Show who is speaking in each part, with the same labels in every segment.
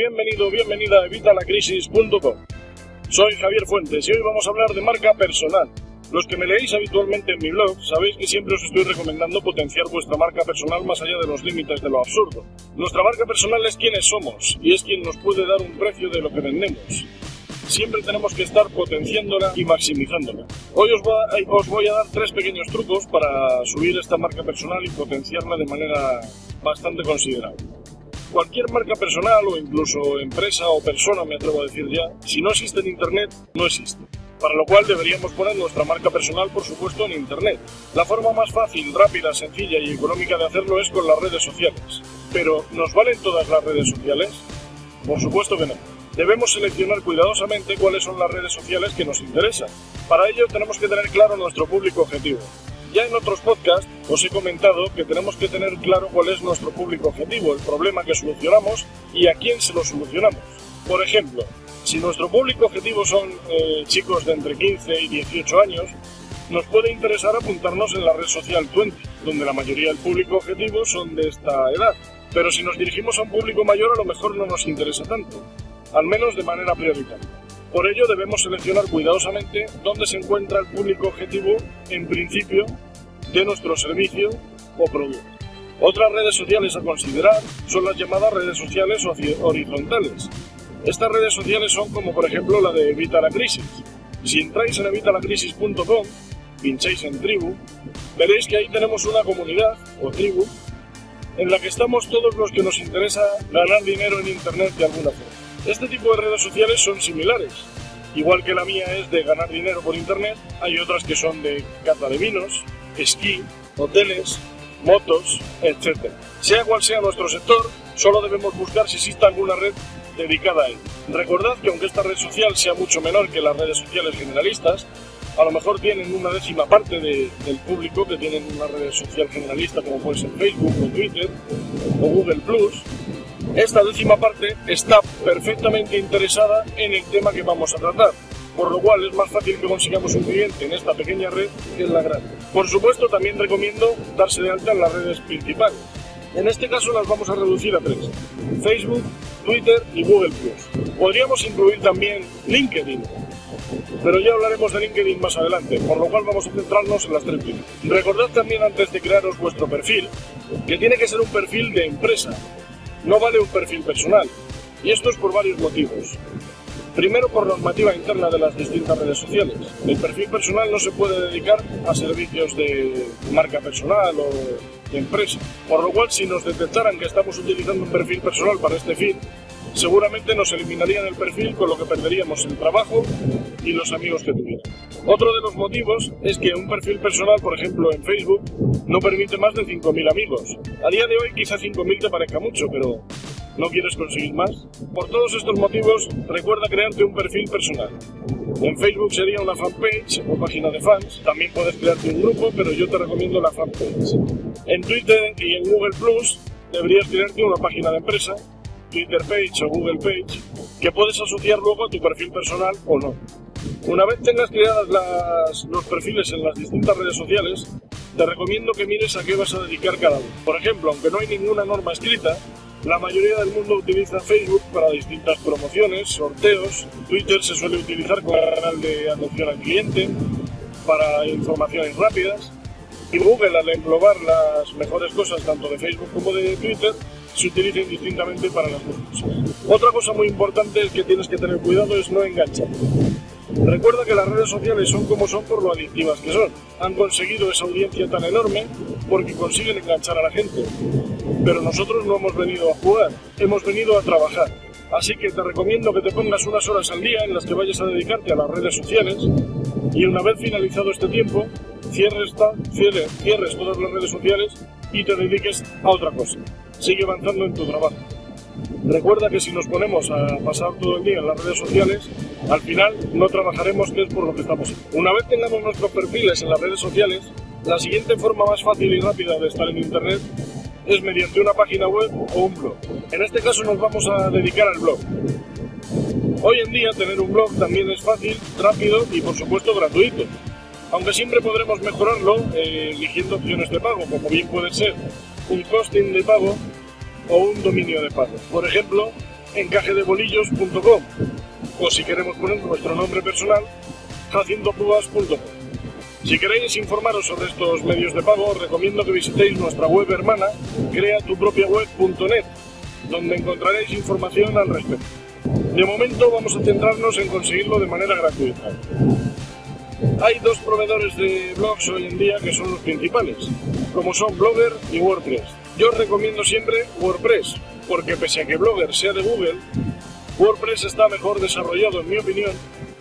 Speaker 1: bienvenido, bienvenida a evitalacrisis.com. Soy Javier Fuentes y hoy vamos a hablar de marca personal. Los que me leéis habitualmente en mi blog sabéis que siempre os estoy recomendando potenciar vuestra marca personal más allá de los límites de lo absurdo. Nuestra marca personal es quienes somos y es quien nos puede dar un precio de lo que vendemos. Siempre tenemos que estar potenciándola y maximizándola. Hoy os, os voy a dar tres pequeños trucos para subir esta marca personal y potenciarla de manera bastante considerable. Cualquier marca personal o incluso empresa o persona, me atrevo a decir ya, si no existe en Internet, no existe. Para lo cual deberíamos poner nuestra marca personal, por supuesto, en Internet. La forma más fácil, rápida, sencilla y económica de hacerlo es con las redes sociales. Pero, ¿nos valen todas las redes sociales? Por supuesto que no. Debemos seleccionar cuidadosamente cuáles son las redes sociales que nos interesan. Para ello tenemos que tener claro nuestro público objetivo. Ya en otros podcasts os he comentado que tenemos que tener claro cuál es nuestro público objetivo, el problema que solucionamos y a quién se lo solucionamos. Por ejemplo, si nuestro público objetivo son eh, chicos de entre 15 y 18 años, nos puede interesar apuntarnos en la red social 20, donde la mayoría del público objetivo son de esta edad. Pero si nos dirigimos a un público mayor a lo mejor no nos interesa tanto, al menos de manera prioritaria. Por ello debemos seleccionar cuidadosamente dónde se encuentra el público objetivo en principio de nuestro servicio o producto. Otras redes sociales a considerar son las llamadas redes sociales horizontales. Estas redes sociales son como por ejemplo la de Evita la Crisis. Si entráis en evitalacrisis.com, pincháis en tribu, veréis que ahí tenemos una comunidad o tribu en la que estamos todos los que nos interesa ganar dinero en Internet de alguna forma. Este tipo de redes sociales son similares. Igual que la mía es de ganar dinero por internet, hay otras que son de cata de vinos, esquí, hoteles, motos, etc. Sea cual sea nuestro sector, solo debemos buscar si existe alguna red dedicada a él. Recordad que aunque esta red social sea mucho menor que las redes sociales generalistas, a lo mejor tienen una décima parte del público que tienen una red social generalista como puede ser Facebook o Twitter o Google Plus, esta décima parte está perfectamente interesada en el tema que vamos a tratar, por lo cual es más fácil que consigamos un cliente en esta pequeña red que en la grande. Por supuesto, también recomiendo darse de alta en las redes principales. En este caso las vamos a reducir a tres. Facebook, Twitter y Google ⁇ Podríamos incluir también LinkedIn, pero ya hablaremos de LinkedIn más adelante, por lo cual vamos a centrarnos en las tres primeras. Recordad también antes de crearos vuestro perfil, que tiene que ser un perfil de empresa, no vale un perfil personal. Y esto es por varios motivos. Primero, por normativa interna de las distintas redes sociales. El perfil personal no se puede dedicar a servicios de marca personal o de empresa. Por lo cual, si nos detectaran que estamos utilizando un perfil personal para este fin, seguramente nos eliminarían el perfil con lo que perderíamos el trabajo y los amigos que tuvieran. Otro de los motivos es que un perfil personal, por ejemplo en Facebook, no permite más de 5.000 amigos. A día de hoy quizá 5.000 te parezca mucho, pero ¿no quieres conseguir más? Por todos estos motivos, recuerda crearte un perfil personal. En Facebook sería una fanpage o página de fans. También puedes crearte un grupo, pero yo te recomiendo la fanpage. En Twitter y en Google Plus deberías crearte una página de empresa Twitter Page o Google Page que puedes asociar luego a tu perfil personal o no. Una vez tengas creadas los perfiles en las distintas redes sociales, te recomiendo que mires a qué vas a dedicar cada uno. Por ejemplo, aunque no hay ninguna norma escrita, la mayoría del mundo utiliza Facebook para distintas promociones, sorteos. Twitter se suele utilizar como canal de atención al cliente, para informaciones rápidas. Y Google, al englobar las mejores cosas tanto de Facebook como de Twitter, se utilicen distintamente para las cosas. Otra cosa muy importante que tienes que tener cuidado es no enganchar. Recuerda que las redes sociales son como son por lo adictivas que son. Han conseguido esa audiencia tan enorme porque consiguen enganchar a la gente. Pero nosotros no hemos venido a jugar, hemos venido a trabajar. Así que te recomiendo que te pongas unas horas al día en las que vayas a dedicarte a las redes sociales y una vez finalizado este tiempo, cierres, cierres, cierres todas las redes sociales y te dediques a otra cosa sigue avanzando en tu trabajo. Recuerda que si nos ponemos a pasar todo el día en las redes sociales, al final no trabajaremos, que es por lo que estamos. Una vez tengamos nuestros perfiles en las redes sociales, la siguiente forma más fácil y rápida de estar en Internet es mediante una página web o un blog. En este caso nos vamos a dedicar al blog. Hoy en día tener un blog también es fácil, rápido y por supuesto gratuito. Aunque siempre podremos mejorarlo eh, eligiendo opciones de pago, como bien puede ser un hosting de pago o un dominio de pago. Por ejemplo, encajedebolillos.com o si queremos poner nuestro nombre personal, haciendopúas.com. Si queréis informaros sobre estos medios de pago, os recomiendo que visitéis nuestra web hermana, creatupropiaweb.net, donde encontraréis información al respecto. De momento vamos a centrarnos en conseguirlo de manera gratuita. Hay dos proveedores de blogs hoy en día que son los principales, como son Blogger y WordPress. Yo recomiendo siempre WordPress, porque pese a que Blogger sea de Google, WordPress está mejor desarrollado en mi opinión,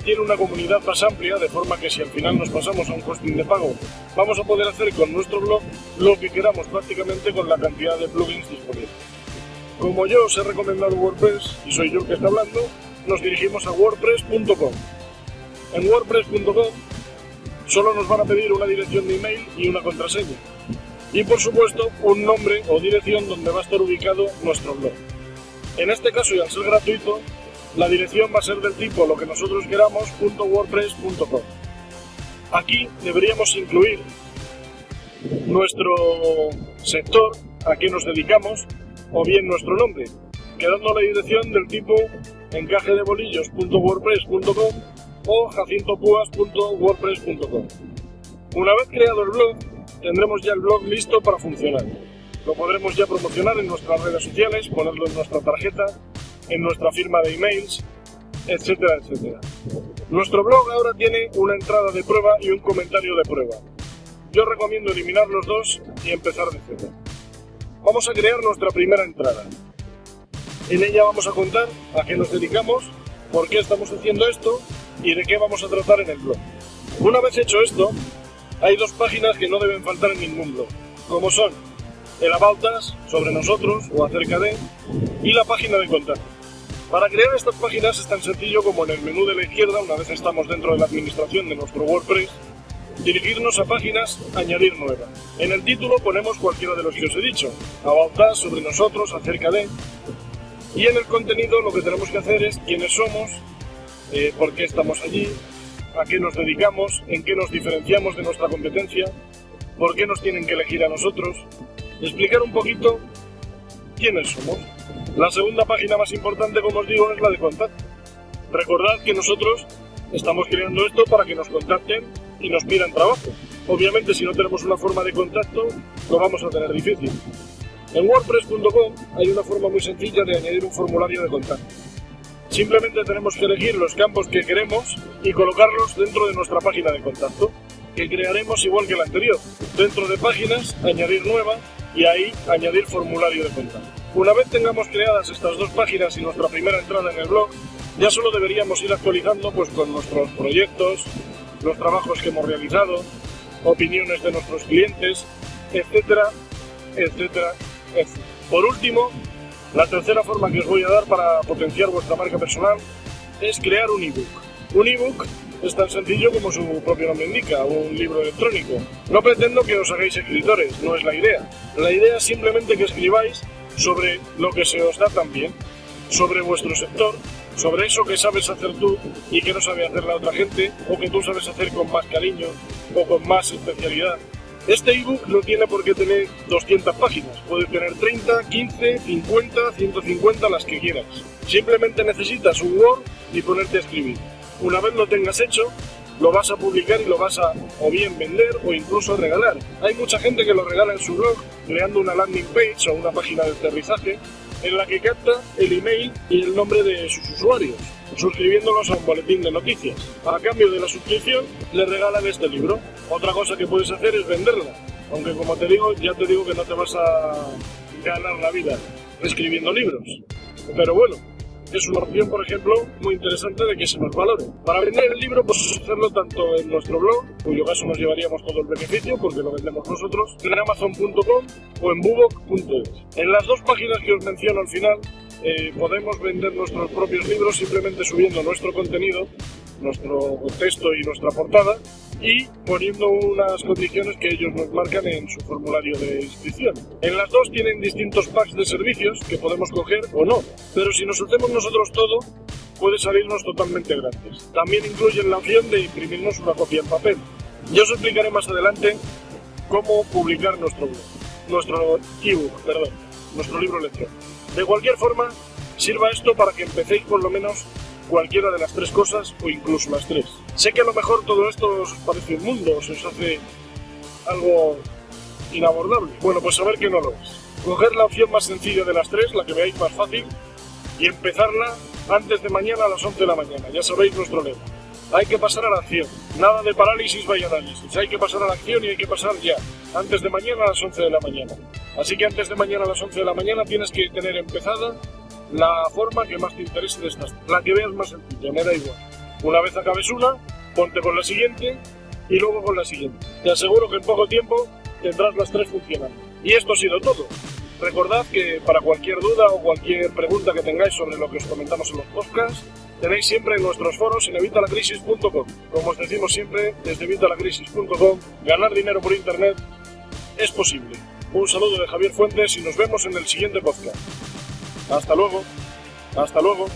Speaker 1: tiene una comunidad más amplia, de forma que si al final nos pasamos a un hosting de pago, vamos a poder hacer con nuestro blog lo que queramos prácticamente con la cantidad de plugins disponibles. Como yo os he recomendado WordPress, y soy yo el que está hablando, nos dirigimos a wordpress.com. En wordpress.com solo nos van a pedir una dirección de email y una contraseña. Y por supuesto, un nombre o dirección donde va a estar ubicado nuestro blog. En este caso, y al ser gratuito, la dirección va a ser del tipo lo que nosotros queramos .wordpress.com. Aquí deberíamos incluir nuestro sector, a qué nos dedicamos, o bien nuestro nombre, quedando la dirección del tipo encajedebolillos.wordpress.com o jacintopuas.wordpress.com. Una vez creado el blog, tendremos ya el blog listo para funcionar. Lo podremos ya promocionar en nuestras redes sociales, ponerlo en nuestra tarjeta, en nuestra firma de emails, etcétera, etcétera. Nuestro blog ahora tiene una entrada de prueba y un comentario de prueba. Yo recomiendo eliminar los dos y empezar de cero. Vamos a crear nuestra primera entrada. En ella vamos a contar a qué nos dedicamos, por qué estamos haciendo esto y de qué vamos a tratar en el blog. Una vez hecho esto, hay dos páginas que no deben faltar en ningún blog, como son el About Us, sobre nosotros o acerca de, y la página de contacto. Para crear estas páginas es tan sencillo como en el menú de la izquierda, una vez estamos dentro de la administración de nuestro WordPress, dirigirnos a páginas, añadir nueva. En el título ponemos cualquiera de los que os he dicho, About Us, sobre nosotros, acerca de, y en el contenido lo que tenemos que hacer es quiénes somos, eh, por qué estamos allí, a qué nos dedicamos, en qué nos diferenciamos de nuestra competencia, por qué nos tienen que elegir a nosotros, explicar un poquito quiénes somos. La segunda página más importante, como os digo, es la de contacto. Recordad que nosotros estamos creando esto para que nos contacten y nos pidan trabajo. Obviamente, si no tenemos una forma de contacto, lo vamos a tener difícil. En WordPress.com hay una forma muy sencilla de añadir un formulario de contacto. Simplemente tenemos que elegir los campos que queremos y colocarlos dentro de nuestra página de contacto, que crearemos igual que la anterior. Dentro de páginas, añadir nueva y ahí añadir formulario de contacto. Una vez tengamos creadas estas dos páginas y nuestra primera entrada en el blog, ya solo deberíamos ir actualizando pues con nuestros proyectos, los trabajos que hemos realizado, opiniones de nuestros clientes, etcétera, etcétera, etcétera. Por último, la tercera forma que os voy a dar para potenciar vuestra marca personal es crear un ebook. Un ebook es tan sencillo como su propio nombre indica, un libro electrónico. No pretendo que os hagáis escritores, no es la idea. La idea es simplemente que escribáis sobre lo que se os da también, sobre vuestro sector, sobre eso que sabes hacer tú y que no sabe hacer la otra gente, o que tú sabes hacer con más cariño o con más especialidad. Este ebook no tiene por qué tener 200 páginas, puede tener 30, 15, 50, 150, las que quieras. Simplemente necesitas un Word y ponerte a escribir. Una vez lo tengas hecho, lo vas a publicar y lo vas a o bien vender o incluso regalar. Hay mucha gente que lo regala en su blog creando una landing page o una página de aterrizaje en la que capta el email y el nombre de sus usuarios, suscribiéndolos a un boletín de noticias. A cambio de la suscripción, le regalan este libro. Otra cosa que puedes hacer es venderla, aunque como te digo, ya te digo que no te vas a ganar la vida escribiendo libros. Pero bueno, es una opción, por ejemplo, muy interesante de que se nos valore. Para vender el libro, pues hacerlo tanto en nuestro blog, cuyo caso nos llevaríamos todo el beneficio porque lo vendemos nosotros, en amazon.com o en bubok.es. En las dos páginas que os menciono al final, eh, podemos vender nuestros propios libros simplemente subiendo nuestro contenido, nuestro texto y nuestra portada y poniendo unas condiciones que ellos nos marcan en su formulario de inscripción. En las dos tienen distintos packs de servicios que podemos coger o no, pero si nos hacemos nosotros todo, puede salirnos totalmente gratis. También incluyen la opción de imprimirnos una copia en papel. Ya os explicaré más adelante cómo publicar nuestro blog, nuestro ebook, perdón, nuestro libro electrónico. De cualquier forma, Sirva esto para que empecéis por lo menos cualquiera de las tres cosas o incluso las tres. Sé que a lo mejor todo esto os parece un mundo, os hace algo inabordable. Bueno, pues saber que no lo es. Coger la opción más sencilla de las tres, la que veáis más fácil, y empezarla antes de mañana a las 11 de la mañana. Ya sabéis nuestro lema. Hay que pasar a la acción. Nada de parálisis vaya análisis. Hay que pasar a la acción y hay que pasar ya. Antes de mañana a las 11 de la mañana. Así que antes de mañana a las 11 de la mañana tienes que tener empezada la forma que más te interese de estas. La que veas más sencilla, me da igual. Una vez acabes una, ponte con la siguiente y luego con la siguiente. Te aseguro que en poco tiempo tendrás las tres funcionando. Y esto ha sido todo. Recordad que para cualquier duda o cualquier pregunta que tengáis sobre lo que os comentamos en los podcasts, tenéis siempre en nuestros foros en evitalacrisis.com. Como os decimos siempre, desde evitalacrisis.com, ganar dinero por internet es posible. Un saludo de Javier Fuentes y nos vemos en el siguiente podcast. Hasta luego. Hasta luego.